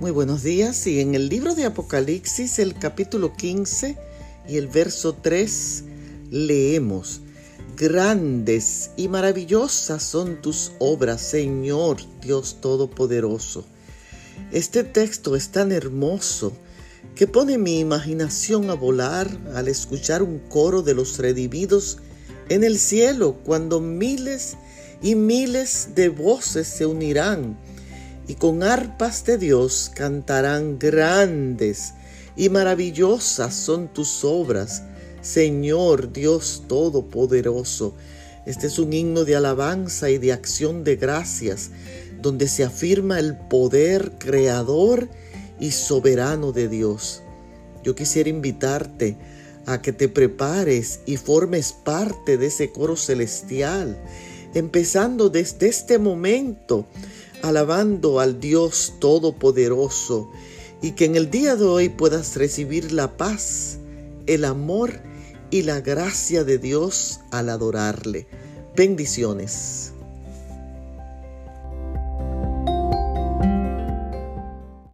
Muy buenos días y en el libro de Apocalipsis, el capítulo 15 y el verso 3, leemos, Grandes y maravillosas son tus obras, Señor Dios Todopoderoso. Este texto es tan hermoso que pone mi imaginación a volar al escuchar un coro de los redimidos en el cielo cuando miles y miles de voces se unirán y con arpas de Dios cantarán grandes y maravillosas son tus obras, Señor Dios Todopoderoso. Este es un himno de alabanza y de acción de gracias, donde se afirma el poder creador y soberano de Dios. Yo quisiera invitarte a que te prepares y formes parte de ese coro celestial, empezando desde este momento alabando al Dios Todopoderoso y que en el día de hoy puedas recibir la paz, el amor y la gracia de Dios al adorarle. Bendiciones.